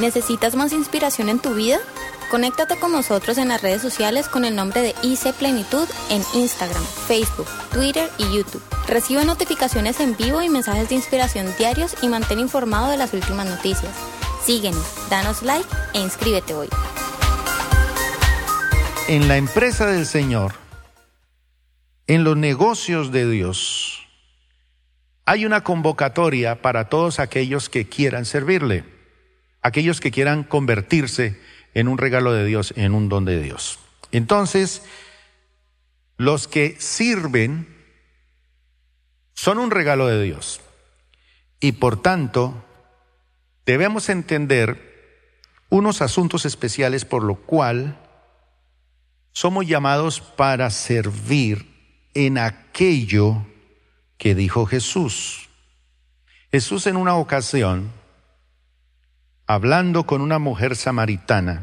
¿Necesitas más inspiración en tu vida? Conéctate con nosotros en las redes sociales con el nombre de IC Plenitud en Instagram, Facebook, Twitter y YouTube. Recibe notificaciones en vivo y mensajes de inspiración diarios y mantén informado de las últimas noticias. Síguenos, danos like e inscríbete hoy. En la empresa del Señor, en los negocios de Dios, hay una convocatoria para todos aquellos que quieran servirle aquellos que quieran convertirse en un regalo de Dios, en un don de Dios. Entonces, los que sirven son un regalo de Dios. Y por tanto, debemos entender unos asuntos especiales por lo cual somos llamados para servir en aquello que dijo Jesús. Jesús en una ocasión hablando con una mujer samaritana,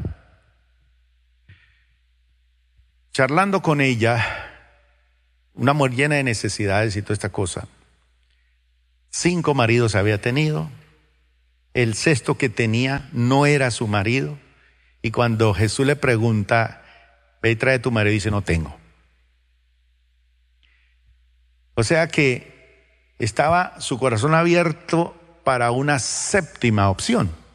charlando con ella, una mujer llena de necesidades y toda esta cosa. Cinco maridos había tenido, el sexto que tenía no era su marido, y cuando Jesús le pregunta, ve y trae tu marido, dice, no tengo. O sea que estaba su corazón abierto para una séptima opción.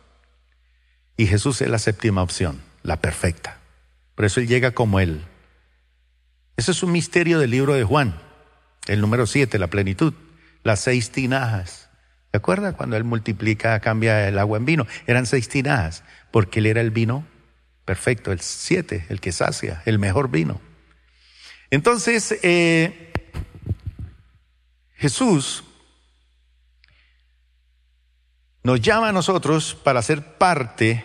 Y Jesús es la séptima opción, la perfecta. Por eso Él llega como Él. Ese es un misterio del libro de Juan, el número siete, la plenitud, las seis tinajas. ¿Se acuerda cuando Él multiplica, cambia el agua en vino? Eran seis tinajas, porque Él era el vino perfecto, el siete, el que sacia, el mejor vino. Entonces, eh, Jesús nos llama a nosotros para ser parte,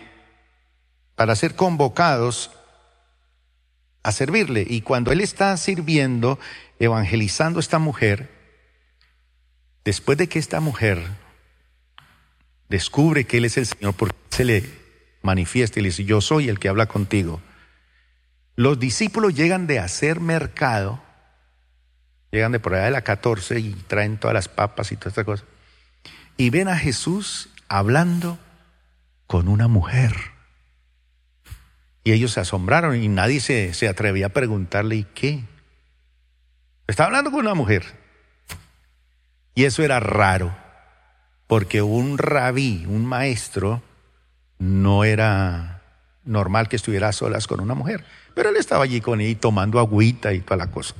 para ser convocados a servirle. Y cuando Él está sirviendo, evangelizando a esta mujer, después de que esta mujer descubre que Él es el Señor, porque se le manifiesta y le dice, yo soy el que habla contigo, los discípulos llegan de hacer mercado, llegan de por allá de la 14 y traen todas las papas y todas estas cosas y ven a Jesús hablando con una mujer. Y ellos se asombraron y nadie se, se atrevía a preguntarle, ¿y qué? Está hablando con una mujer. Y eso era raro, porque un rabí, un maestro, no era normal que estuviera a solas con una mujer. Pero él estaba allí con ella tomando agüita y toda la cosa.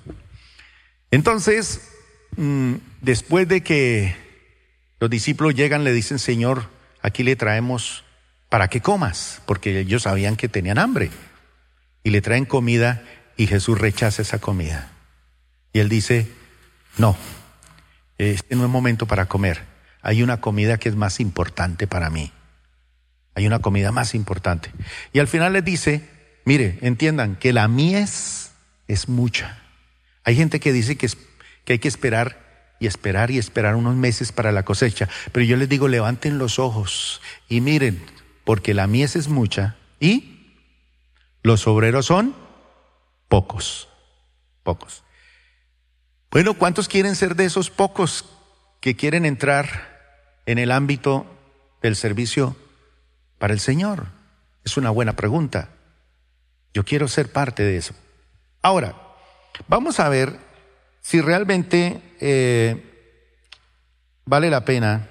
Entonces, mm, después de que los discípulos llegan, le dicen, Señor, aquí le traemos para que comas, porque ellos sabían que tenían hambre. Y le traen comida y Jesús rechaza esa comida. Y él dice, no, este no es momento para comer. Hay una comida que es más importante para mí. Hay una comida más importante. Y al final les dice, mire, entiendan que la mies es mucha. Hay gente que dice que, que hay que esperar y esperar y esperar unos meses para la cosecha. Pero yo les digo, levanten los ojos y miren, porque la mies es mucha y los obreros son pocos, pocos. Bueno, ¿cuántos quieren ser de esos pocos que quieren entrar en el ámbito del servicio para el Señor? Es una buena pregunta. Yo quiero ser parte de eso. Ahora, vamos a ver si realmente eh, vale la pena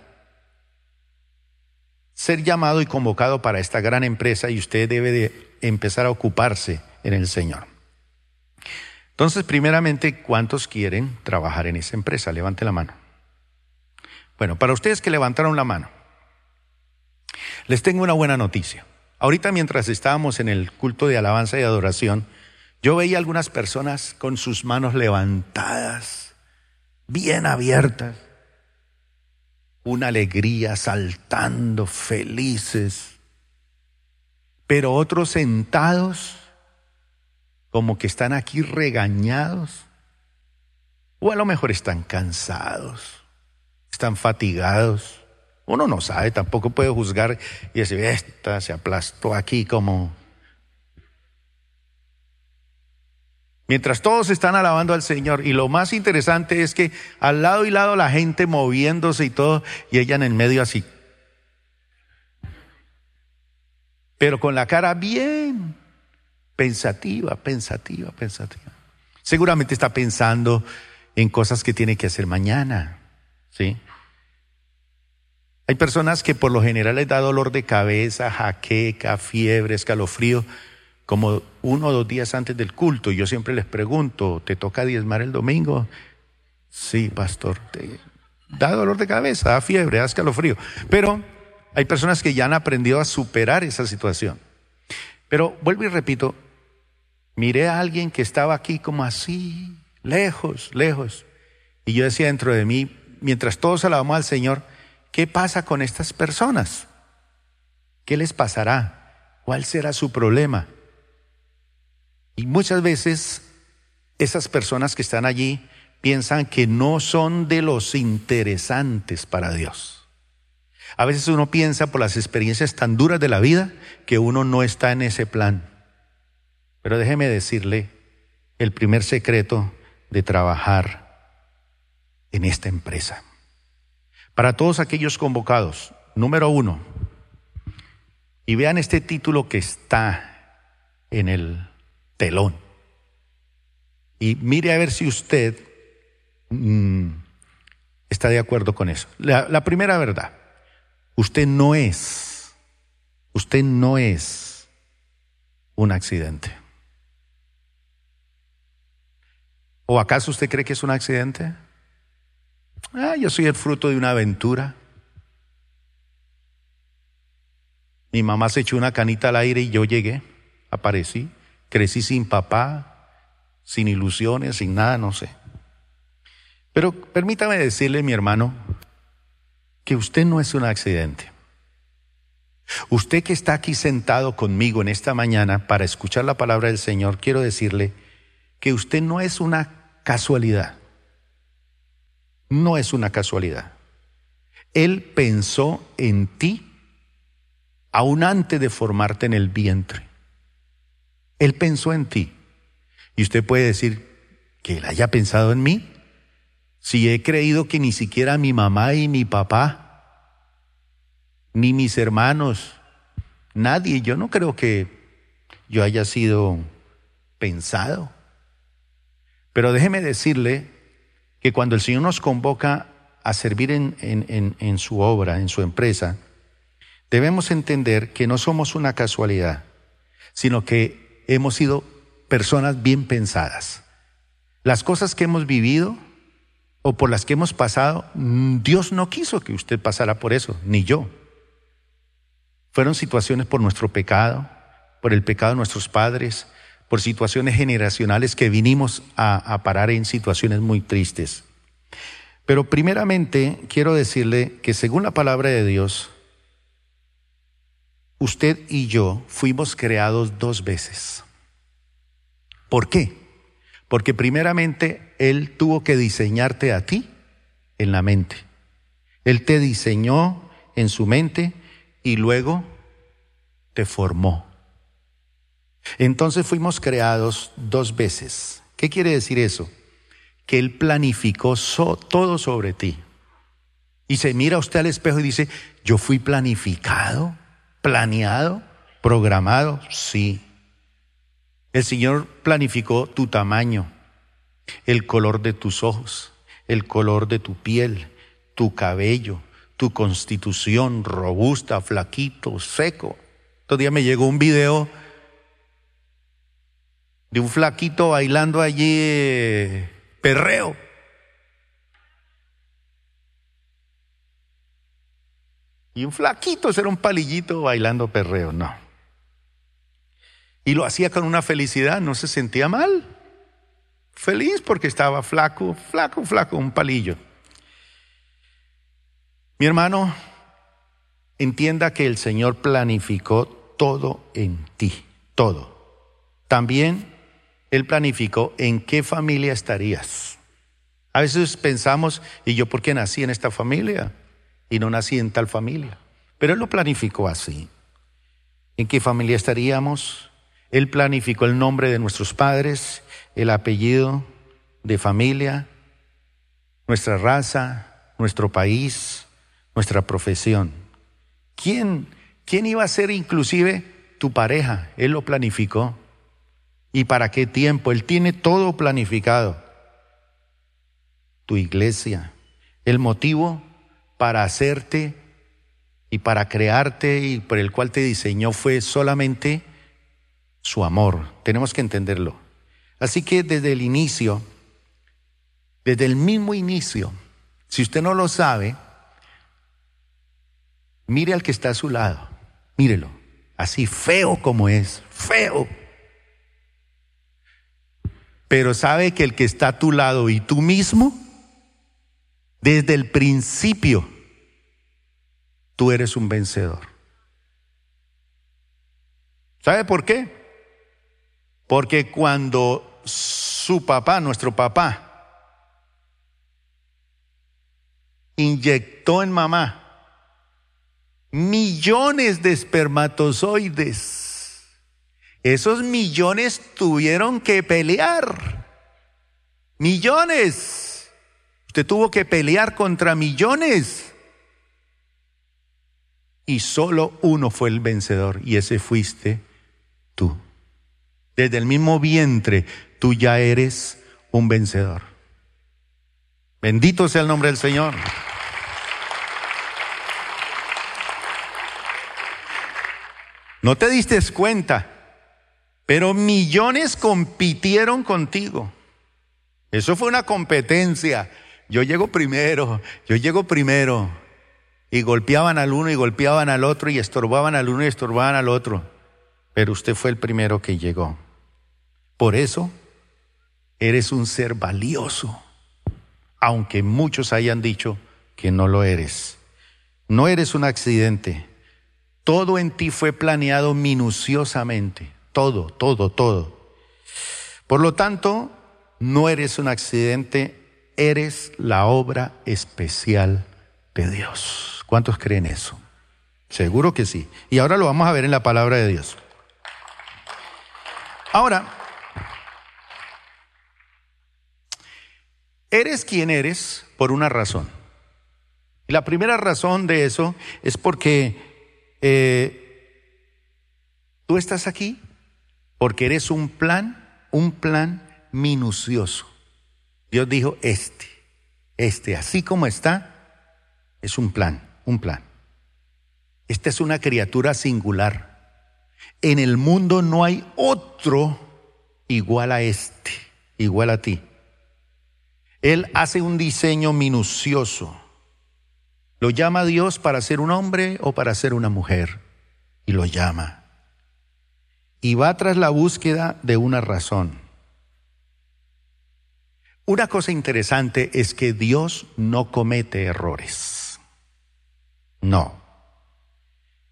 ser llamado y convocado para esta gran empresa y usted debe de empezar a ocuparse en el Señor. Entonces, primeramente, ¿cuántos quieren trabajar en esa empresa? Levante la mano. Bueno, para ustedes que levantaron la mano, les tengo una buena noticia. Ahorita mientras estábamos en el culto de alabanza y adoración, yo veía algunas personas con sus manos levantadas, bien abiertas, una alegría saltando, felices, pero otros sentados como que están aquí regañados, o a lo mejor están cansados, están fatigados. Uno no sabe, tampoco puede juzgar y decir, esta se aplastó aquí como Mientras todos están alabando al Señor. Y lo más interesante es que al lado y lado la gente moviéndose y todo, y ella en el medio así. pero con la cara bien pensativa, pensativa, pensativa. Seguramente está pensando en cosas que tiene que hacer mañana, ¿sí? Hay personas que por lo general les da dolor de cabeza, jaqueca, fiebre, escalofrío, como uno o dos días antes del culto. Yo siempre les pregunto, ¿te toca diezmar el domingo? Sí, pastor. Da dolor de cabeza, da fiebre, da escalofrío. Pero hay personas que ya han aprendido a superar esa situación. Pero vuelvo y repito, miré a alguien que estaba aquí como así, lejos, lejos. Y yo decía dentro de mí, mientras todos alabamos al Señor, ¿qué pasa con estas personas? ¿Qué les pasará? ¿Cuál será su problema? Y muchas veces esas personas que están allí piensan que no son de los interesantes para Dios. A veces uno piensa por las experiencias tan duras de la vida que uno no está en ese plan. Pero déjeme decirle el primer secreto de trabajar en esta empresa. Para todos aquellos convocados, número uno, y vean este título que está en el telón. Y mire a ver si usted mm, está de acuerdo con eso. la primera verdad, usted no es, usted no es un accidente. ¿O acaso usted cree que es un accidente? Ah, yo soy el fruto de una aventura. Mi mamá se echó una canita al aire y yo llegué, aparecí, crecí sin papá, sin ilusiones, sin nada, no sé. Pero permítame decirle, mi hermano, que usted no es un accidente. Usted que está aquí sentado conmigo en esta mañana para escuchar la palabra del Señor, quiero decirle que usted no es una casualidad no es una casualidad. Él pensó en ti aún antes de formarte en el vientre. Él pensó en ti. Y usted puede decir que Él haya pensado en mí. Si he creído que ni siquiera mi mamá y mi papá, ni mis hermanos, nadie, yo no creo que yo haya sido pensado. Pero déjeme decirle que cuando el Señor nos convoca a servir en, en, su obra, en su empresa, debemos entender que no somos una casualidad, sino que hemos sido personas bien pensadas. Las cosas que hemos vivido o por las que hemos pasado, mm, Dios no quiso que usted pasara por eso, ni yo. Fueron situaciones por nuestro pecado, por el pecado de nuestros padres, por situaciones generacionales que vinimos a, parar en situaciones muy tristes. Pero primeramente quiero decirle que según la palabra de Dios, usted y yo fuimos creados dos veces. ¿Por qué? Porque primeramente Él tuvo que diseñarte a ti en la mente. Él te diseñó en su mente y luego te formó. Entonces fuimos creados dos veces. ¿Qué quiere decir eso? Que Él planificó todo sobre ti. Y se mira usted al espejo y dice, yo fui planificado, planeado, programado. Sí. El Señor planificó tu tamaño, el color de tus ojos, el color de tu piel, tu cabello, tu constitución robusta, flaquito, seco. Todavía me llegó un video de un flaquito bailando allí eh, perreo. Y un flaquito era un palillito bailando perreo, no. Y lo hacía con una felicidad, no se sentía mal. Feliz porque estaba flaco, flaco, flaco, un palillo. Mi hermano, entienda que el Señor planificó todo en ti, todo. También él planificó en qué familia estarías. A veces pensamos, ¿y yo por qué nací en esta familia? Y no nací en tal familia. Pero Él lo planificó así. ¿En qué familia estaríamos? Él planificó el nombre de nuestros padres, el apellido de familia, nuestra raza, nuestro país, nuestra profesión. ¿Quién, quién iba a ser inclusive tu pareja, Él lo planificó. ¿Y para qué tiempo? Él tiene todo planificado. Tu iglesia, el motivo para hacerte y para crearte y por el cual te diseñó fue solamente su amor. Tenemos que entenderlo. Así que desde el inicio, desde el mismo inicio, si usted no lo sabe, mire al que está a su lado, mírelo, así feo como es, feo. Pero sabe que el que está a tu lado y tú mismo, desde el principio, tú eres un vencedor. ¿Sabe por qué? Porque cuando su papá, nuestro papá, inyectó en mamá millones de espermatozoides, esos millones tuvieron que pelear. Millones. Usted tuvo que pelear contra millones. Y solo uno fue el vencedor y ese fuiste tú. Desde el mismo vientre tú ya eres un vencedor. Bendito sea el nombre del Señor. No te diste cuenta, pero millones compitieron contigo. Eso fue una competencia. Yo llego primero, yo llego primero. Y golpeaban al uno y golpeaban al otro y estorbaban al uno y estorbaban al otro. Pero usted fue el primero que llegó. Por eso, eres un ser valioso, aunque muchos hayan dicho que no lo eres. No eres un accidente. Todo en ti fue planeado minuciosamente. Todo, todo, todo. Por lo tanto, no eres un accidente, eres la obra especial de Dios. ¿Cuántos creen eso? Seguro que sí. Y ahora lo vamos a ver en la palabra de Dios. Ahora, eres quien eres por una razón. Y la primera razón de eso es porque eh, tú estás aquí porque eres un plan, un plan minucioso. Dios dijo, este, este, así como está, es un plan un plan. Esta es una criatura singular. En el mundo no hay otro igual a este, igual a ti. Él hace un diseño minucioso. Lo llama Dios para ser un hombre o para ser una mujer. Y lo llama. Y va tras la búsqueda de una razón. Una cosa interesante es que Dios no comete errores. No.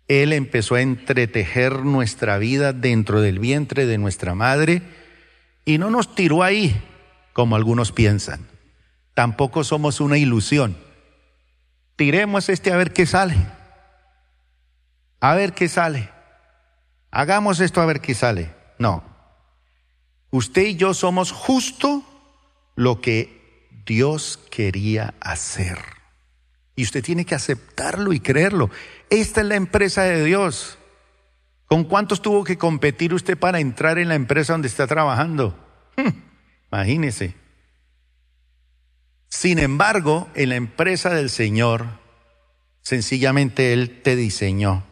Él empezó a entretejer nuestra vida dentro del vientre de nuestra madre y no nos tiró ahí, como algunos piensan. Tampoco somos una ilusión. Tiremos este a ver qué sale. A ver qué sale. Hagamos esto a ver qué sale. No. Usted y yo somos justo lo que Dios quería hacer. Y usted tiene que aceptarlo y creerlo. Esta es la empresa de Dios. ¿Con cuántos tuvo que competir usted para entrar en la empresa donde está trabajando? Hmm, imagínese. Sin embargo, en la empresa del Señor, sencillamente Él te diseñó.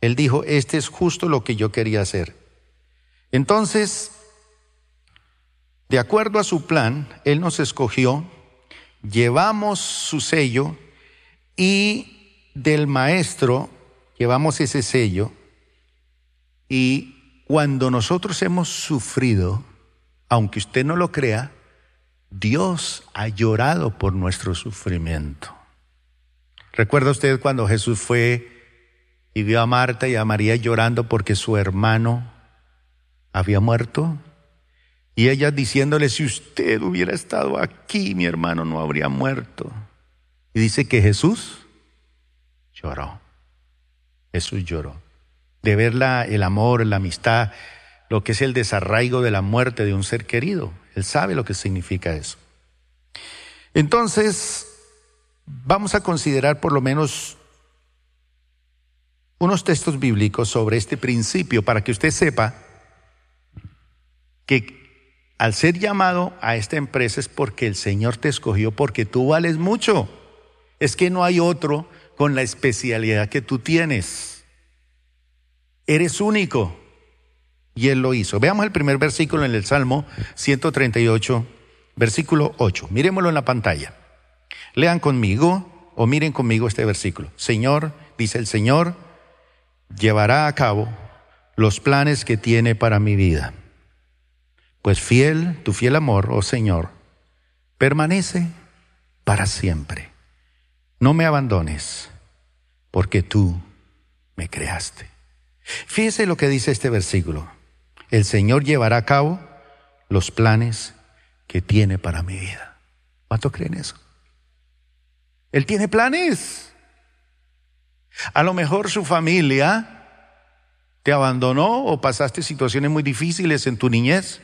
Él dijo, este es justo lo que yo quería hacer. Entonces, de acuerdo a su plan, Él nos escogió, llevamos su sello y del maestro llevamos ese sello y cuando nosotros hemos sufrido, aunque usted no lo crea, Dios ha llorado por nuestro sufrimiento. ¿Recuerda usted cuando Jesús fue y vio a Marta y a María llorando porque su hermano había muerto? Y ella diciéndole, si usted hubiera estado aquí, mi hermano no habría muerto. Y dice que Jesús lloró. Jesús lloró. De ver el amor, la amistad, lo que es el desarraigo de la muerte de un ser querido. Él sabe lo que significa eso. Entonces, vamos a considerar por lo menos unos textos bíblicos sobre este principio para que usted sepa que al ser llamado a esta empresa es porque el Señor te escogió, porque tú vales mucho. Es que no hay otro con la especialidad que tú tienes. Eres único. Y Él lo hizo. Veamos el primer versículo en el Salmo 138, versículo 8. Miremoslo en la pantalla. Lean conmigo o miren conmigo este versículo. Señor, dice el Señor, llevará a cabo los planes que tiene para mi vida. Pues fiel, tu fiel amor, oh Señor, permanece para siempre. No me abandones, porque tú me creaste. Fíjese lo que dice este versículo. El Señor llevará a cabo los planes que tiene para mi vida. ¿Cuánto creen eso? Él tiene planes. A lo mejor su familia te abandonó o pasaste situaciones muy difíciles en tu niñez,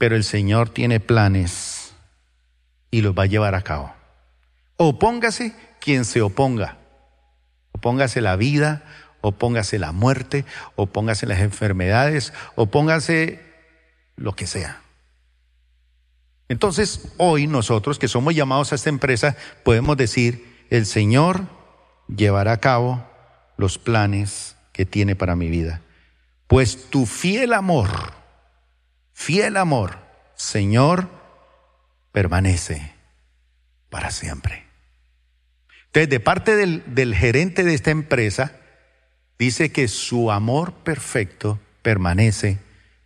pero el Señor tiene planes y los va a llevar a cabo. Opóngase quien se oponga. Opóngase la vida, opóngase la muerte, opóngase las enfermedades, opóngase lo que sea. Entonces, hoy nosotros que somos llamados a esta empresa, podemos decir, el Señor llevará a cabo los planes que tiene para mi vida. Pues tu fiel amor, fiel amor, Señor, permanece para siempre. Entonces, de parte del, del gerente de esta empresa, dice que su amor perfecto permanece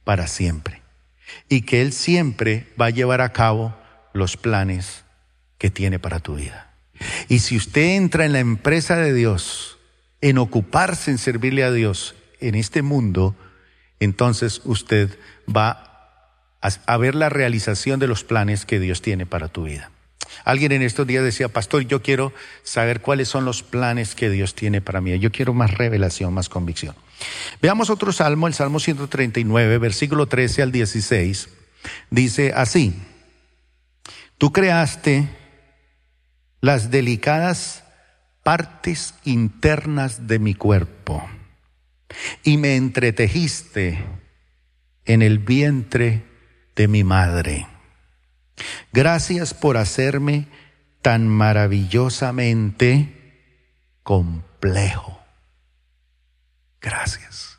para siempre y que Él siempre va a llevar a cabo los planes que tiene para tu vida. Y si usted entra en la empresa de Dios, en ocuparse en servirle a Dios en este mundo, entonces usted va a, ver la realización de los planes que Dios tiene para tu vida. Alguien en estos días decía, pastor, yo quiero saber cuáles son los planes que Dios tiene para mí. Yo quiero más revelación, más convicción. Veamos otro salmo, el Salmo 139, versículo 13 al 16. Dice así, tú creaste las delicadas partes internas de mi cuerpo y me entretejiste en el vientre de mi madre. Gracias por hacerme tan maravillosamente complejo. Gracias.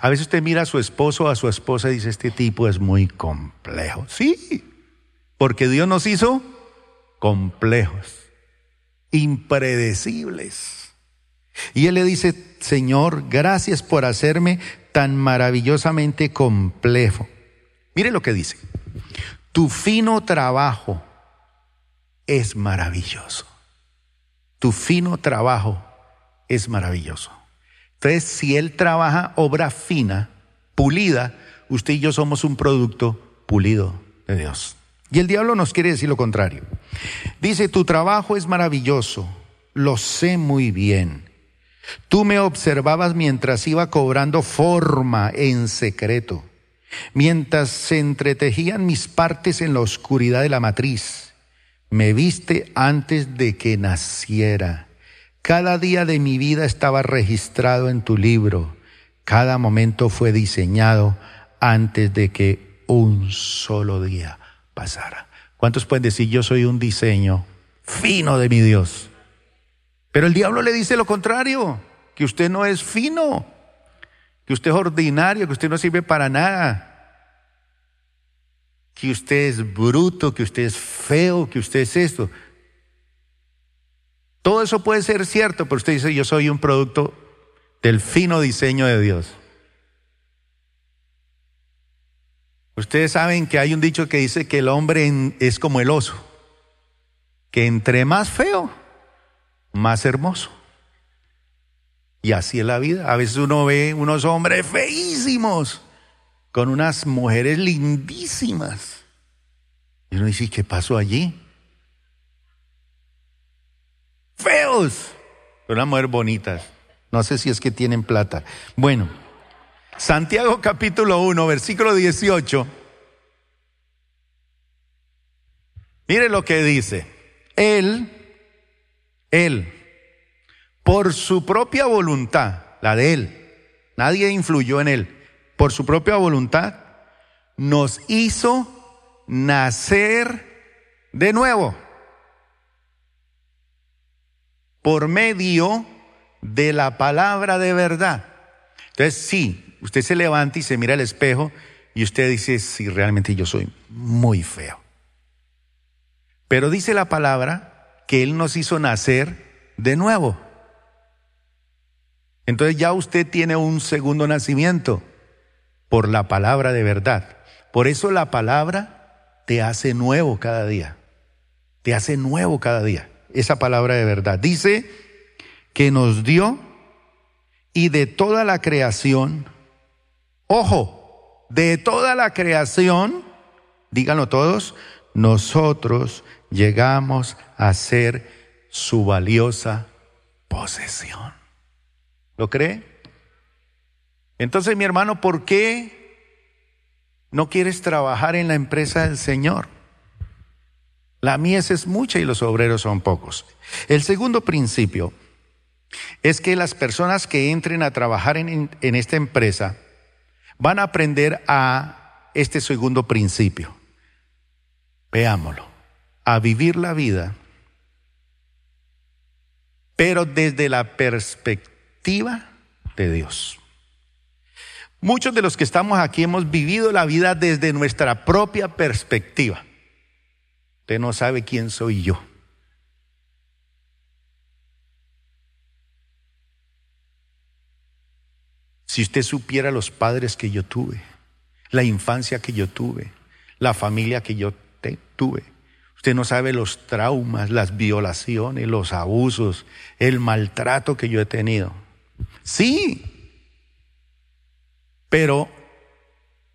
A veces usted mira a su esposo o a su esposa y dice, este tipo es muy complejo. Sí, porque Dios nos hizo complejos, impredecibles. Y Él le dice, Señor, gracias por hacerme tan maravillosamente complejo. Mire lo que dice. Tu fino trabajo es maravilloso. Tu fino trabajo es maravilloso. Entonces, si Él trabaja obra fina, pulida, usted y yo somos un producto pulido de Dios. Y el diablo nos quiere decir lo contrario. Dice, tu trabajo es maravilloso, lo sé muy bien. Tú me observabas mientras iba cobrando forma en secreto mientras se entretejían mis partes en la oscuridad de la matriz. Me viste antes de que naciera. Cada día de mi vida estaba registrado en tu libro. Cada momento fue diseñado antes de que un solo día pasara. ¿Cuántos pueden decir yo soy un diseño fino de mi Dios? Pero el diablo le dice lo contrario, que usted no es fino que usted es ordinario, que usted no sirve para nada, que usted es bruto, que usted es feo, que usted es esto. Todo eso puede ser cierto, pero usted dice, yo soy un producto del fino diseño de Dios. Ustedes saben que hay un dicho que dice que el hombre es como el oso, que entre más feo, más hermoso. Y así es la vida. A veces uno ve unos hombres feísimos con unas mujeres lindísimas. Y uno dice, ¿qué pasó allí? Feos, pero unas mujeres bonitas. No sé si es que tienen plata. Bueno, Santiago capítulo 1, versículo 18. Mire lo que dice. Él, Él por su propia voluntad, la de Él, nadie influyó en Él, por su propia voluntad, nos hizo nacer de nuevo por medio de la palabra de verdad. Entonces, sí, usted se levanta y se mira al espejo y usted dice, sí, realmente yo soy muy feo. Pero dice la palabra que Él nos hizo nacer de nuevo. Entonces ya usted tiene un segundo nacimiento por la palabra de verdad. Por eso la palabra te hace nuevo cada día. Te hace nuevo cada día. Esa palabra de verdad. Dice que nos dio y de toda la creación, ojo, de toda la creación, díganlo todos, nosotros llegamos a ser su valiosa posesión. ¿Lo cree? Entonces, mi hermano, ¿por qué no quieres trabajar en la empresa del Señor? La mies es mucha y los obreros son pocos. El segundo principio es que las personas que entren a trabajar en, en esta empresa van a aprender a este segundo principio. Veámoslo. A vivir la vida, pero desde la perspectiva de Dios. Muchos de los que estamos aquí hemos vivido la vida desde nuestra propia perspectiva. Usted no sabe quién soy yo. Si usted supiera los padres que yo tuve, la infancia que yo tuve, la familia que yo tuve, usted no sabe los traumas, las violaciones, los abusos, el maltrato que yo he tenido. Sí, pero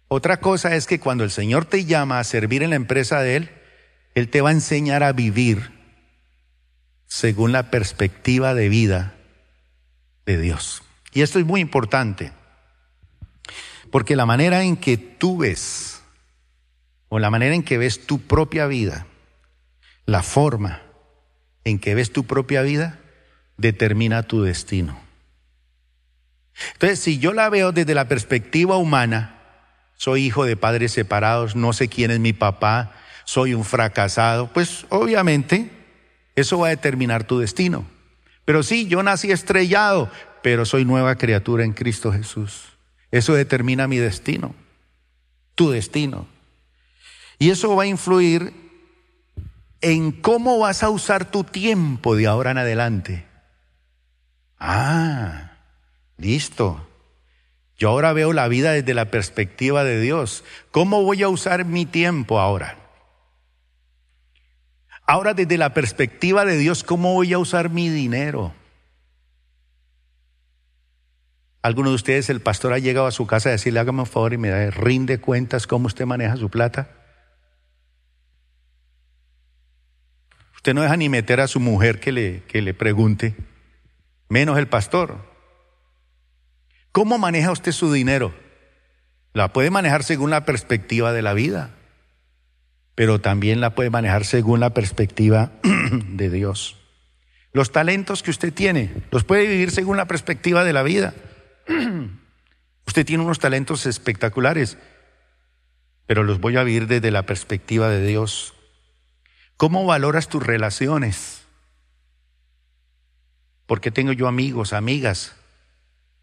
otra cosa es que cuando el Señor te llama a servir en la empresa de Él, Él te va a enseñar a vivir según la perspectiva de vida de Dios. Y esto es muy importante, porque la manera en que tú ves, o la manera en que ves tu propia vida, la forma en que ves tu propia vida, determina tu destino. Entonces, si yo la veo desde la perspectiva humana, soy hijo de padres separados, no sé quién es mi papá, soy un fracasado, pues obviamente eso va a determinar tu destino. Pero sí, yo nací estrellado, pero soy nueva criatura en Cristo Jesús. Eso determina mi destino, tu destino. Y eso va a influir en cómo vas a usar tu tiempo de ahora en adelante. Ah, listo. Yo ahora veo la vida desde la perspectiva de Dios. ¿Cómo voy a usar mi tiempo ahora? Ahora desde la perspectiva de Dios, ¿cómo voy a usar mi dinero? ¿Alguno de ustedes, el pastor, ha llegado a su casa a decirle, hágame un favor y me rinde cuentas cómo usted maneja su plata? Usted no deja ni meter a su mujer que le, que le pregunte, menos el pastor. ¿Cómo maneja usted su dinero? La puede manejar según la perspectiva de la vida, pero también la puede manejar según la perspectiva de Dios. Los talentos que usted tiene, los puede vivir según la perspectiva de la vida. Usted tiene unos talentos espectaculares, pero los voy a vivir desde la perspectiva de Dios. ¿Cómo valoras tus relaciones? Porque tengo yo amigos, amigas.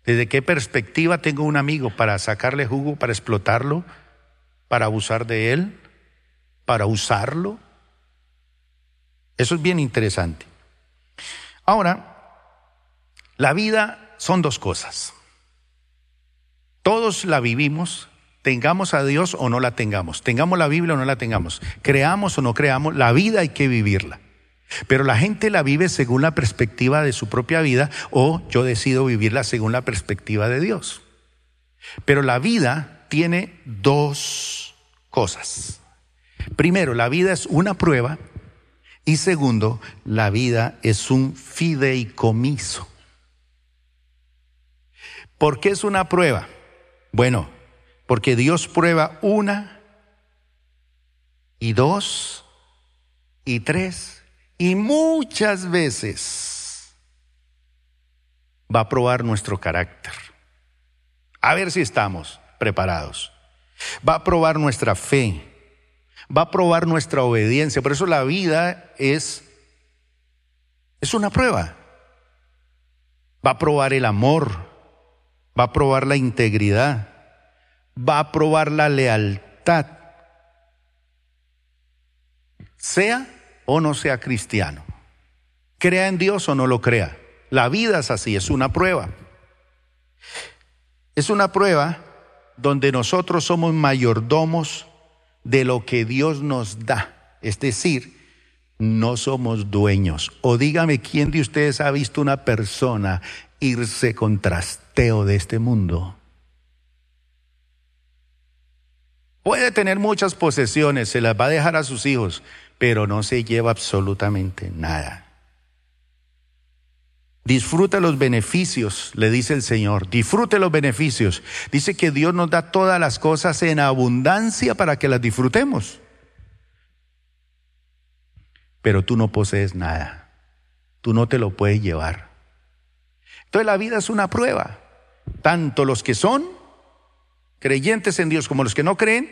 ¿Desde qué perspectiva tengo un amigo para sacarle jugo, para explotarlo, para abusar de él, para usarlo? Eso es bien interesante. Ahora, la vida son dos cosas. Todos la vivimos, tengamos a Dios o no la tengamos, tengamos la Biblia o no la tengamos, creamos o no creamos, la vida hay que vivirla. Pero la gente la vive según la perspectiva de su propia vida o yo decido vivirla según la perspectiva de Dios. Pero la vida tiene dos cosas. Primero, la vida es una prueba y segundo, la vida es un fideicomiso. ¿Por qué es una prueba? Bueno, porque Dios prueba una y dos y tres y muchas veces va a probar nuestro carácter. A ver si estamos preparados. Va a probar nuestra fe. Va a probar nuestra obediencia. Por eso la vida es, es una prueba. Va a probar el amor. Va a probar la integridad. Va a probar la lealtad. Sea o no sea cristiano. Crea en Dios o no lo crea. La vida es así, es una prueba. Es una prueba donde nosotros somos mayordomos de lo que Dios nos da. Es decir, no somos dueños. O dígame quién de ustedes ha visto una persona irse con trasteo de este mundo. Puede tener muchas posesiones, se las va a dejar a sus hijos, pero no se lleva absolutamente nada. Disfruta los beneficios, le dice el Señor. Disfrute los beneficios. Dice que Dios nos da todas las cosas en abundancia para que las disfrutemos. Pero tú no posees nada. Tú no te lo puedes llevar. Entonces la vida es una prueba. Tanto los que son creyentes en Dios como los que no creen,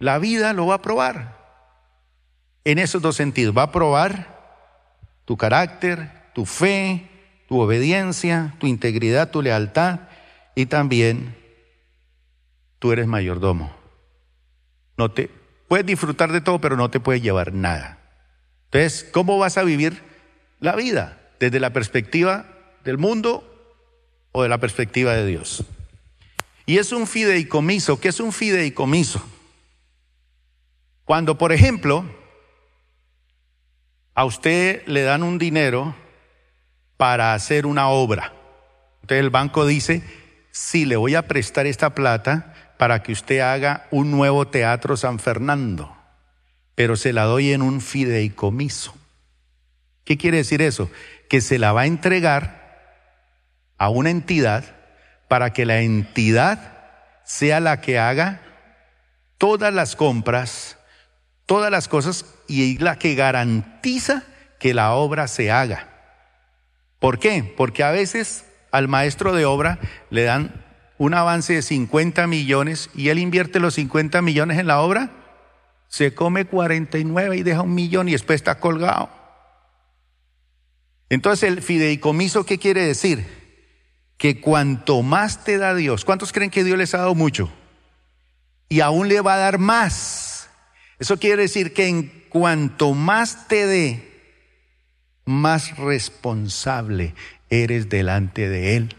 la vida lo va a probar. En esos dos sentidos. Va a probar tu carácter, tu fe, tu obediencia, tu integridad, tu lealtad y también tú eres mayordomo. No te puedes disfrutar de todo, pero no te puedes llevar nada. Entonces, ¿cómo vas a vivir la vida? ¿Desde la perspectiva del mundo o de la perspectiva de Dios? Y es un fideicomiso. ¿Qué es un fideicomiso? Cuando, por ejemplo, a usted le dan un dinero para hacer una obra. Entonces el banco dice, sí, le voy a prestar esta plata para que usted haga un nuevo teatro San Fernando, pero se la doy en un fideicomiso. ¿Qué quiere decir eso? Que se la va a entregar a una entidad para que la entidad sea la que haga todas las compras, todas las cosas y la que garantiza que la obra se haga. ¿Por qué? Porque a veces al maestro de obra le dan un avance de 50 millones y él invierte los 50 millones en la obra, se come 49 y deja un millón y después está colgado. Entonces el fideicomiso, ¿qué quiere decir? Que cuanto más te da Dios, ¿cuántos creen que Dios les ha dado mucho? Y aún le va a dar más. Eso quiere decir que en cuanto más te dé, más responsable eres delante de Él.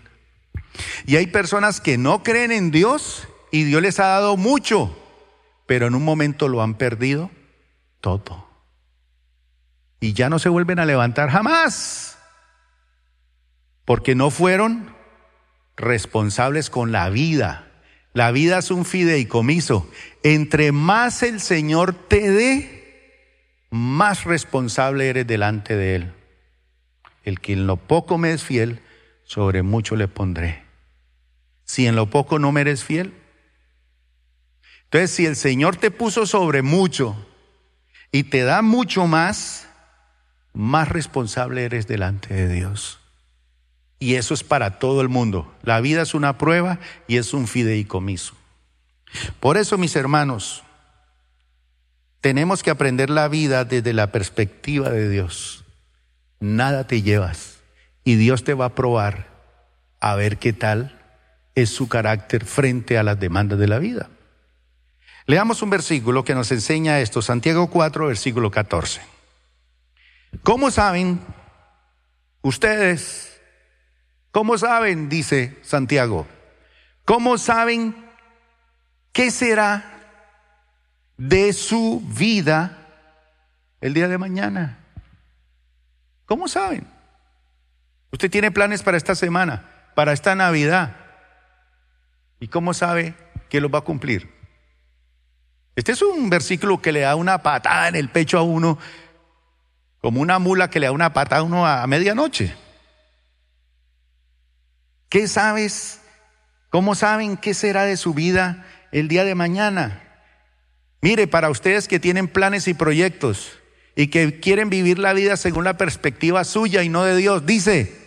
Y hay personas que no creen en Dios y Dios les ha dado mucho, pero en un momento lo han perdido todo. Y ya no se vuelven a levantar jamás, porque no fueron responsables con la vida. La vida es un fideicomiso. Entre más el Señor te dé, más responsable eres delante de Él. El que en lo poco me es fiel, sobre mucho le pondré. Si en lo poco no me eres fiel. Entonces, si el Señor te puso sobre mucho y te da mucho más, más responsable eres delante de Dios. Y eso es para todo el mundo. La vida es una prueba y es un fideicomiso. Por eso, mis hermanos, tenemos que aprender la vida desde la perspectiva de Dios nada te llevas. Y Dios te va a probar a ver qué tal es su carácter frente a las demandas de la vida. Leamos un versículo que nos enseña esto, Santiago 4, versículo 14. ¿Cómo saben ustedes? ¿Cómo saben? Dice Santiago. ¿Cómo saben qué será de su vida el día de mañana? ¿Cómo saben? Usted tiene planes para esta semana, para esta Navidad. ¿Y cómo sabe que los va a cumplir? Este es un versículo que le da una patada en el pecho a uno, como una mula que le da una patada a uno a medianoche. ¿Qué sabes? ¿Cómo saben qué será de su vida el día de mañana? Mire, para ustedes que tienen planes y proyectos, y que quieren vivir la vida según la perspectiva suya y no de Dios. Dice,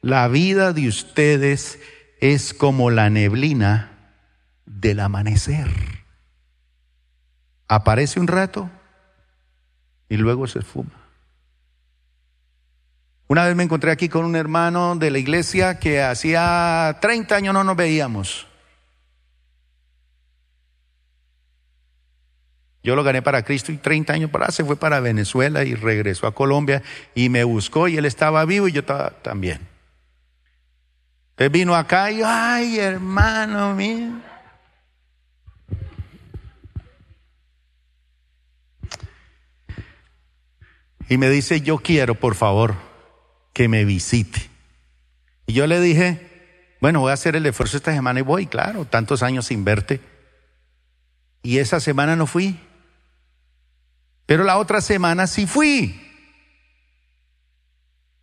La vida de ustedes es como la neblina del amanecer. Aparece un rato y luego se esfuma. Una vez me encontré aquí con un hermano de la iglesia que hacía 30 años no nos veíamos. Yo lo gané para Cristo y 30 años para se fue para Venezuela y regresó a Colombia y me buscó y él estaba vivo y yo estaba también. Entonces vino acá y, ay, hermano mío. Y me dice, yo quiero, por favor, que me visite. Y yo le dije, bueno, voy a hacer el esfuerzo esta semana y voy, claro, tantos años sin verte. Y esa semana no fui. Pero la otra semana sí fui.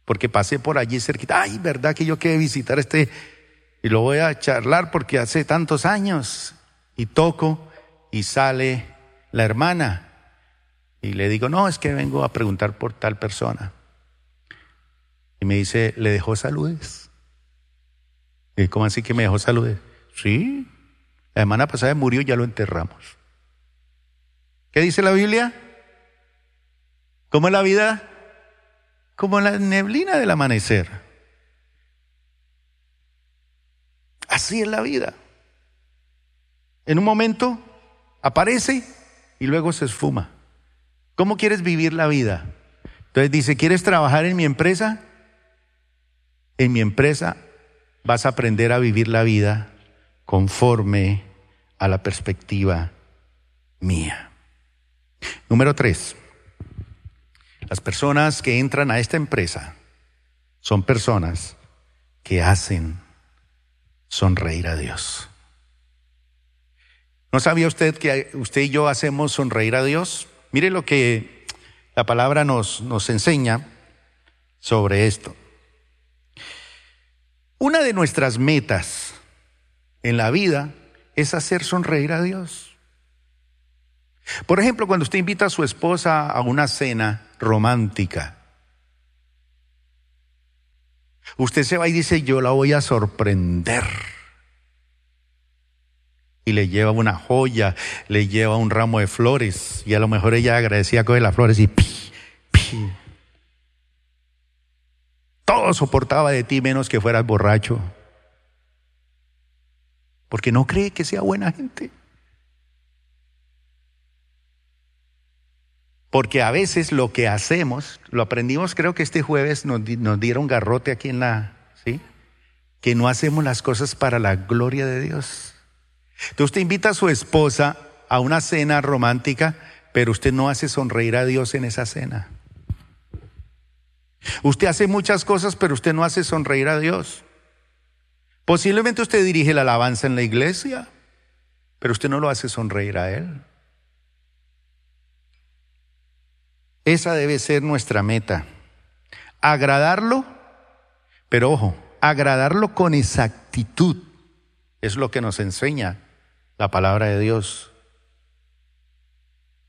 Porque pasé por allí cerquita. Ay, verdad que yo quiero visitar este. Y lo voy a charlar porque hace tantos años. Y toco y sale la hermana. Y le digo, no, es que vengo a preguntar por tal persona. Y me dice, ¿le dejó saludes? Y ¿Cómo así que me dejó saludes? Sí, la semana pasada murió y ya lo enterramos. ¿Qué dice la Biblia? ¿Cómo es la vida? Como la neblina del amanecer. Así es la vida. En un momento aparece y luego se esfuma. ¿Cómo quieres vivir la vida? Entonces dice, ¿quieres trabajar en mi empresa? en mi empresa vas a aprender a vivir la vida conforme a la perspectiva mía. Número tres, las personas que entran a esta empresa son personas que hacen sonreír a Dios. ¿No sabía usted que usted y yo hacemos sonreír a Dios? Mire lo que la palabra nos, nos enseña sobre esto. Una de nuestras metas en la vida es hacer sonreír a Dios. Por ejemplo, cuando usted invita a su esposa a una cena romántica, usted se va y dice, yo la voy a sorprender. Y le lleva una joya, le lleva un ramo de flores, y a lo mejor ella agradecía coger las flores y pi, pi, todo soportaba de ti menos que fueras borracho. Porque no cree que sea buena gente. Porque a veces lo que hacemos, lo aprendimos creo que este jueves nos, dieron garrote aquí en la, ¿sí? Que no hacemos las cosas para la gloria de Dios. Entonces usted invita a su esposa a una cena romántica, pero usted no hace sonreír a Dios en esa cena. Usted hace muchas cosas, pero usted no hace sonreír a Dios. Posiblemente usted dirige la alabanza en la iglesia, pero usted no lo hace sonreír a Él. Esa debe ser nuestra meta. Agradarlo, pero ojo, agradarlo con exactitud. Es lo que nos enseña la palabra de Dios.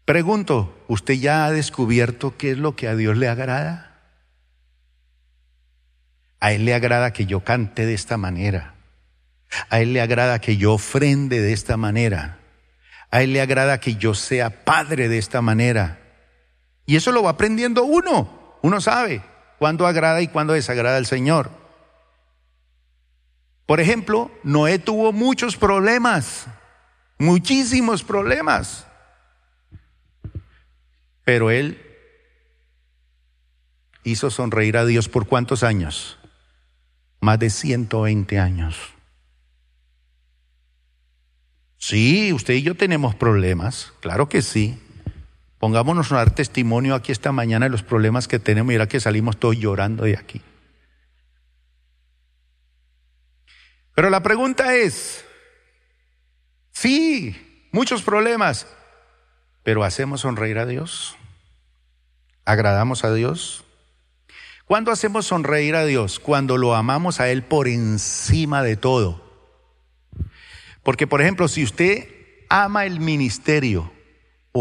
Pregunto, ¿usted ya ha descubierto qué es lo que a Dios le agrada? A Él le agrada que yo cante de esta manera. A Él le agrada que yo ofrende de esta manera. A Él le agrada que yo sea padre de esta manera. Y eso lo va aprendiendo uno. Uno sabe cuándo agrada y cuándo desagrada al Señor. Por ejemplo, Noé tuvo muchos problemas, muchísimos problemas. Pero él hizo sonreír a Dios por cuántos años? más de 120 años. Sí, usted y yo tenemos problemas, claro que sí. Pongámonos a dar testimonio aquí esta mañana de los problemas que tenemos. Mira que salimos todos llorando de aquí. Pero la pregunta es, sí, muchos problemas, pero ¿hacemos sonreír a Dios? ¿Agradamos a Dios? ¿Cuándo hacemos sonreír a Dios? Cuando lo amamos a Él por encima de todo. Porque, por ejemplo, si usted ama el ministerio,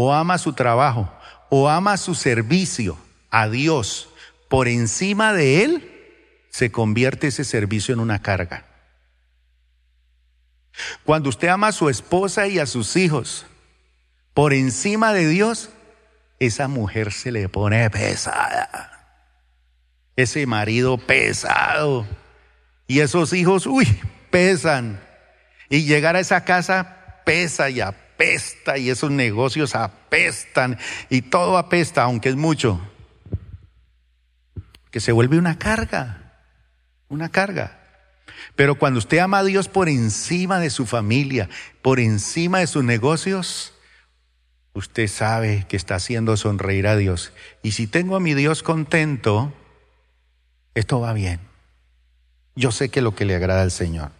o ama su trabajo, o ama su servicio a Dios por encima de Él, se convierte ese servicio en una carga. Cuando usted ama a su esposa y a sus hijos por encima de Dios, esa mujer se le pone pesada. Ese marido pesado. Y esos hijos, uy, pesan. Y llegar a esa casa pesa y apesta y esos negocios apestan y todo apesta, aunque es mucho. Que se vuelve una carga, una carga. Pero cuando usted ama a Dios por encima de su familia, por encima de sus negocios, usted sabe que está haciendo sonreír a Dios. Y si tengo a mi Dios contento, esto va bien. Yo sé que lo que le agrada al Señor.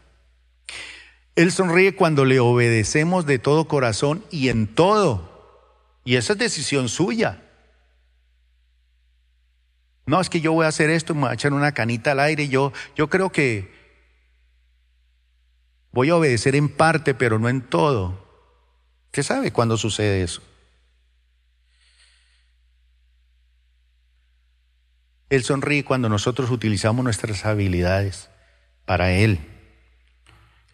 Él sonríe cuando le obedecemos de todo corazón y en todo. Y esa es decisión suya. No, es que yo voy a hacer esto, me voy a echar una canita al aire. Yo, yo creo que voy a obedecer en parte, pero no en todo. ¿Qué sabe cuándo sucede eso? Él sonríe cuando nosotros utilizamos nuestras habilidades para Él.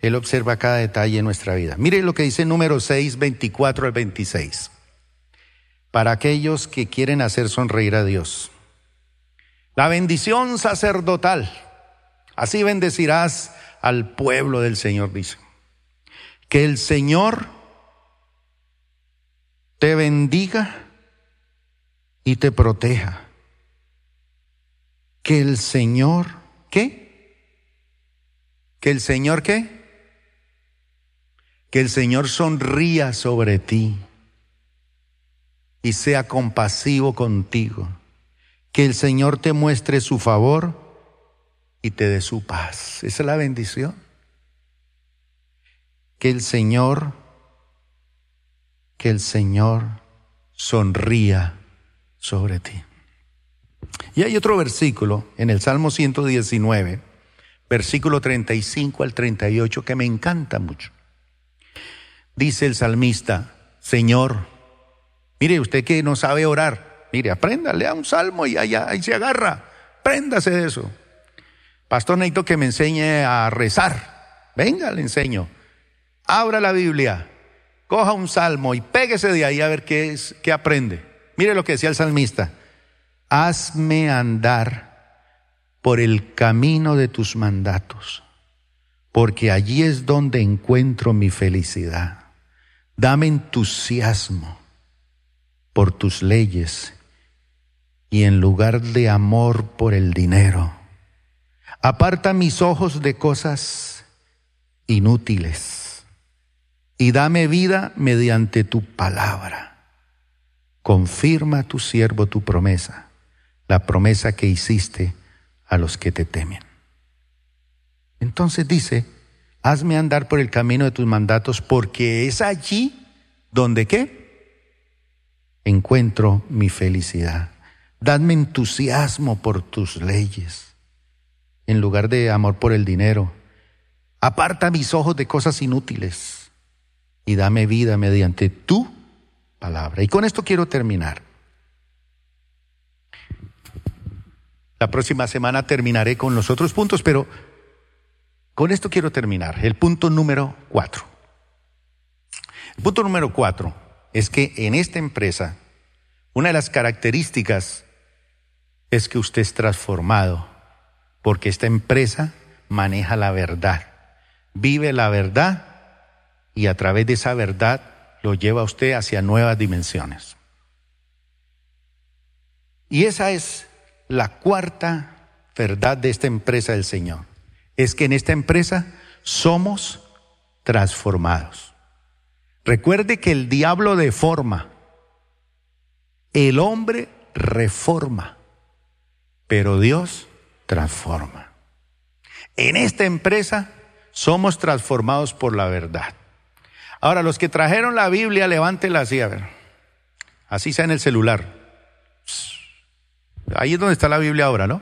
Él observa cada detalle en nuestra vida. Mire lo que dice número 6, 24 al 26. Para aquellos que quieren hacer sonreír a Dios. La bendición sacerdotal. Así bendecirás al pueblo del Señor, dice. Que el Señor te bendiga y te proteja que el Señor, ¿qué? Que el Señor, ¿qué? Que el Señor sonría sobre ti y sea compasivo contigo. Que el Señor te muestre su favor y te dé su paz. Esa es la bendición. Que el Señor, que el Señor sonría sobre ti. Y hay otro versículo en el Salmo 119, versículo 35 al 38, que me encanta mucho. Dice el salmista, Señor, mire usted que no sabe orar, mire, aprenda, lea un salmo y allá ahí se agarra, préndase de eso. Pastor, necesito que me enseñe a rezar. Venga, le enseño. Abra la Biblia, coja un salmo y péguese de ahí a ver qué, es, qué aprende. Mire lo que decía el salmista hazme andar por el camino de tus mandatos, porque allí es donde encuentro mi felicidad. Dame entusiasmo por tus leyes y en lugar de amor por el dinero. Aparta mis ojos de cosas inútiles y dame vida mediante tu palabra. Confirma a tu siervo tu promesa la promesa que hiciste a los que te temen. Entonces dice, hazme andar por el camino de tus mandatos, porque es allí donde qué? Encuentro mi felicidad. Dadme entusiasmo por tus leyes, en lugar de amor por el dinero. Aparta mis ojos de cosas inútiles y dame vida mediante tu palabra. Y con esto quiero terminar. La próxima semana terminaré con los otros puntos, pero con esto quiero terminar. El punto número cuatro. El punto número cuatro es que en esta empresa, una de las características es que usted es transformado, porque esta empresa maneja la verdad, vive la verdad y a través de esa verdad lo lleva usted hacia nuevas dimensiones. Y esa es la cuarta verdad de esta empresa del Señor es que en esta empresa somos transformados. Recuerde que el diablo deforma, el hombre reforma, pero Dios transforma. En esta empresa somos transformados por la verdad. Ahora, los que trajeron la Biblia, levántela así, a ver. Así sea en el celular. Ahí es donde está la Biblia ahora, ¿no?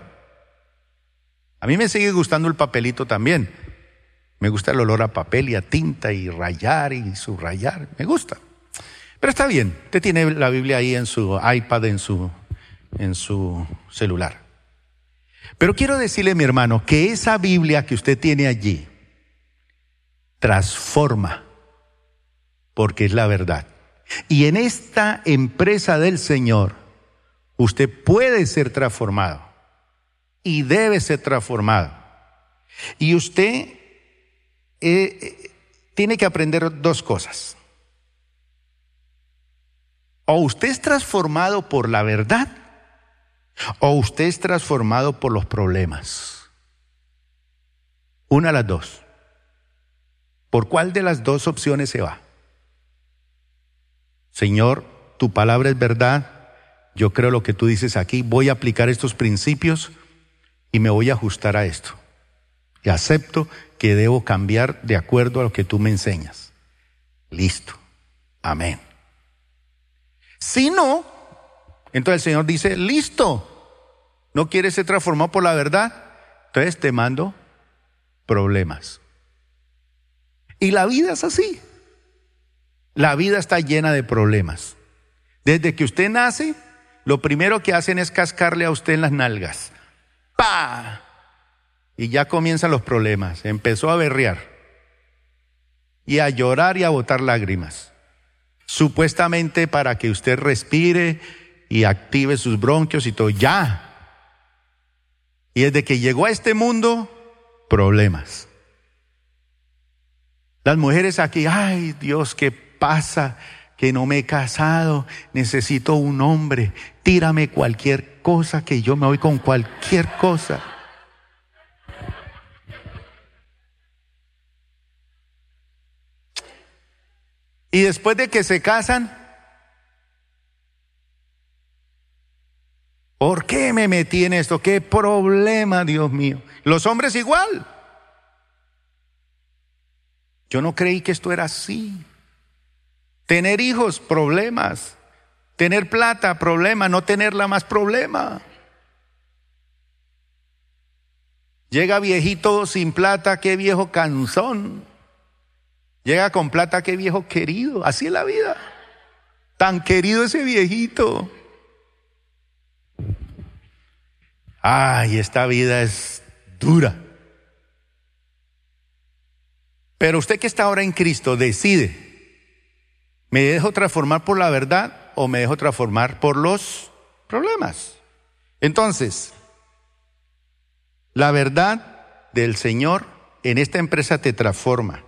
A mí me sigue gustando el papelito también. Me gusta el olor a papel y a tinta y rayar y subrayar. Me gusta. Pero está bien. Usted tiene la Biblia ahí en su iPad, en su, en su celular. Pero quiero decirle, mi hermano, que esa Biblia que usted tiene allí transforma, porque es la verdad. Y en esta empresa del Señor, usted puede ser transformado y debe ser transformado. Y usted eh, eh, tiene que aprender dos cosas. O usted es transformado por la verdad o usted es transformado por los problemas. Una de las dos. ¿Por cuál de las dos opciones se va? Señor, tu palabra es verdad, yo creo lo que tú dices aquí, voy a aplicar estos principios y me voy a ajustar a esto. Y acepto que debo cambiar de acuerdo a lo que tú me enseñas. Listo. Amén. Si no, entonces el Señor dice, listo, no quieres ser transformado por la verdad, entonces te mando problemas. Y la vida es así. La vida está llena de problemas. Desde que usted nace, lo primero que hacen es cascarle a usted en las nalgas. Y ya comienzan los problemas. Empezó a berrear. Y a llorar y a botar lágrimas. Supuestamente para que usted respire y active sus bronquios y todo. Ya. Y desde que llegó a este mundo, problemas. Las mujeres aquí, ay Dios, ¿qué pasa? Que no me he casado, necesito un hombre, tírame cualquier cosa, que yo me voy con cualquier cosa. Y después de que se casan, ¿por qué me metí en esto? ¿Qué problema, Dios mío? Los hombres igual. Yo no creí que esto era así. Tener hijos, problemas. Tener plata, problema. No tenerla más problema. Llega viejito sin plata, qué viejo canzón. Llega con plata, qué viejo querido. Así es la vida. Tan querido ese viejito. Ay, esta vida es dura. Pero usted que está ahora en Cristo decide, ¿me dejo transformar por la verdad o me dejo transformar por los problemas? Entonces, la verdad del Señor en esta empresa te transforma.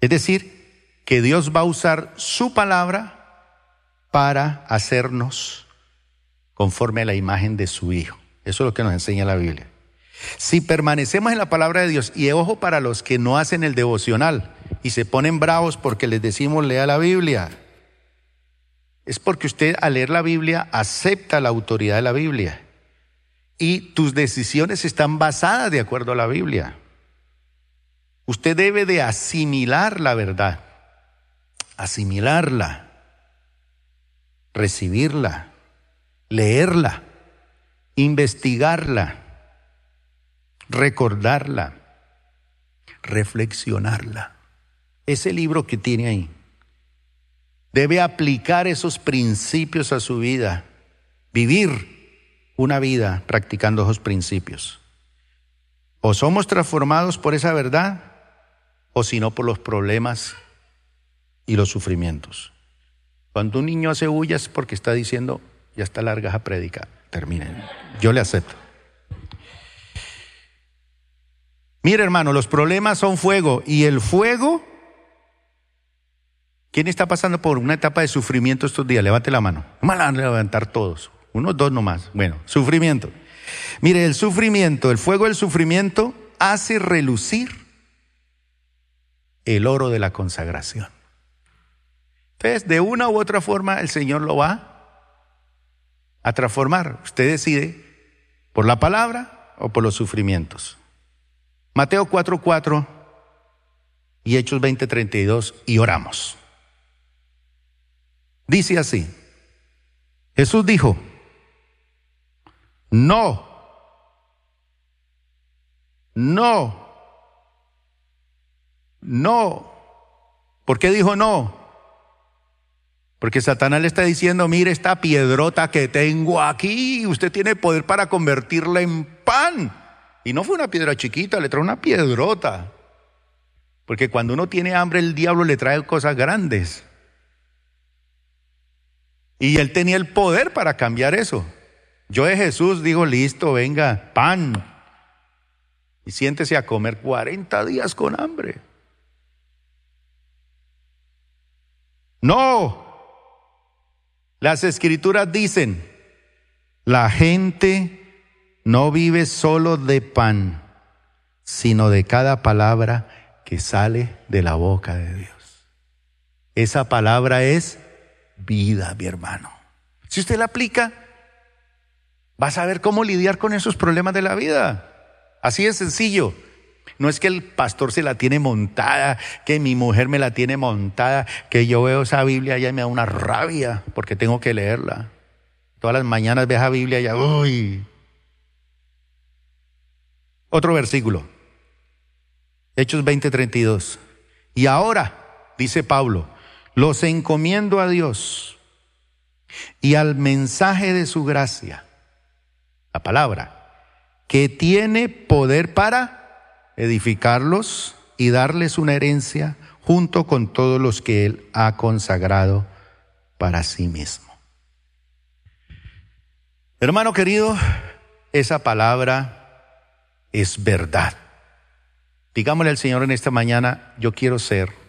Es decir, que Dios va a usar su palabra para hacernos conforme a la imagen de su Hijo. Eso es lo que nos enseña la Biblia. Si permanecemos en la palabra de Dios, y ojo para los que no hacen el devocional y se ponen bravos porque les decimos lea la Biblia, es porque usted al leer la Biblia acepta la autoridad de la Biblia y tus decisiones están basadas de acuerdo a la Biblia. Usted debe de asimilar la verdad, asimilarla, recibirla, leerla, investigarla, recordarla, reflexionarla. Ese libro que tiene ahí debe aplicar esos principios a su vida, vivir una vida practicando esos principios. O somos transformados por esa verdad o si no por los problemas y los sufrimientos. Cuando un niño hace bulla es porque está diciendo, ya está larga esa predica, terminen. Yo le acepto. Mire hermano, los problemas son fuego y el fuego, ¿quién está pasando por una etapa de sufrimiento estos días? Levante la mano. Van a levantar todos, unos dos nomás. Bueno, sufrimiento. Mire, el sufrimiento, el fuego del sufrimiento hace relucir el oro de la consagración. Entonces, de una u otra forma, el Señor lo va a transformar. Usted decide por la palabra o por los sufrimientos. Mateo 4:4 y Hechos 20:32 y oramos. Dice así, Jesús dijo, no, no, no. ¿Por qué dijo no? Porque Satanás le está diciendo, mire esta piedrota que tengo aquí, usted tiene poder para convertirla en pan. Y no fue una piedra chiquita, le trajo una piedrota. Porque cuando uno tiene hambre, el diablo le trae cosas grandes. Y él tenía el poder para cambiar eso. Yo de Jesús digo, listo, venga, pan. Y siéntese a comer 40 días con hambre. No. Las escrituras dicen, la gente no vive solo de pan, sino de cada palabra que sale de la boca de Dios. Esa palabra es vida, mi hermano. Si usted la aplica, va a saber cómo lidiar con esos problemas de la vida. Así de sencillo. No es que el pastor se la tiene montada, que mi mujer me la tiene montada, que yo veo esa Biblia y me da una rabia porque tengo que leerla. Todas las mañanas ve esa Biblia y uy. Otro versículo. Hechos 20:32. Y ahora, dice Pablo, los encomiendo a Dios y al mensaje de su gracia, la palabra, que tiene poder para edificarlos y darles una herencia junto con todos los que Él ha consagrado para sí mismo. Hermano querido, esa palabra es verdad. Digámosle al Señor en esta mañana, yo quiero ser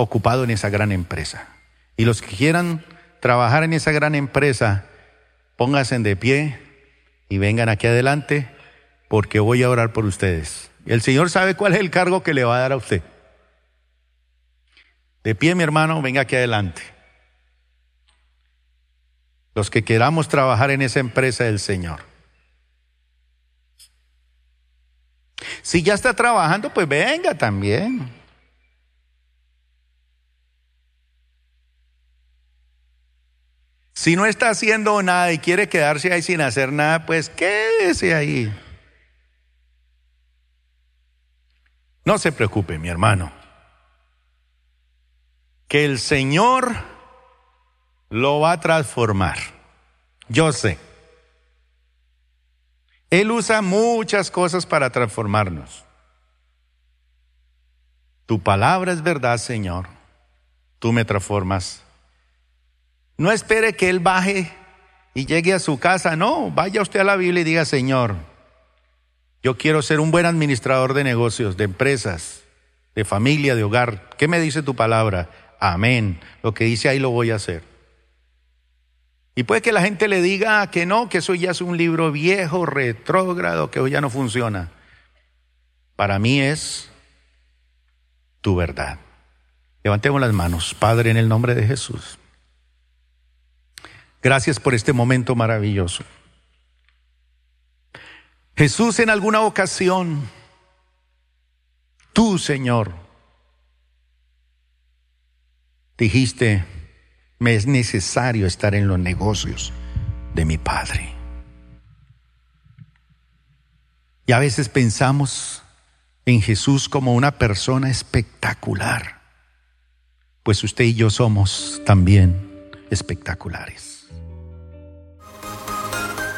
ocupado en esa gran empresa. Y los que quieran trabajar en esa gran empresa, pónganse de pie y vengan aquí adelante porque voy a orar por ustedes. El Señor sabe cuál es el cargo que le va a dar a usted. De pie, mi hermano, venga aquí adelante. Los que queramos trabajar en esa empresa del Señor. Si ya está trabajando, pues venga también. Si no está haciendo nada y quiere quedarse ahí sin hacer nada, pues quédese ahí. No se preocupe, mi hermano, que el Señor lo va a transformar. Yo sé. Él usa muchas cosas para transformarnos. Tu palabra es verdad, Señor. Tú me transformas. No espere que Él baje y llegue a su casa. No, vaya usted a la Biblia y diga, Señor, yo quiero ser un buen administrador de negocios, de empresas, de familia, de hogar. ¿Qué me dice tu palabra? Amén. Lo que dice ahí lo voy a hacer. Y puede que la gente le diga que no, que eso ya es un libro viejo, retrógrado, que hoy ya no funciona. Para mí es tu verdad. Levantemos las manos, Padre, en el nombre de Jesús. Gracias por este momento maravilloso. Jesús en alguna ocasión, tú Señor, dijiste, me es necesario estar en los negocios de mi Padre. Y a veces pensamos en Jesús como una persona espectacular, pues usted y yo somos también espectaculares.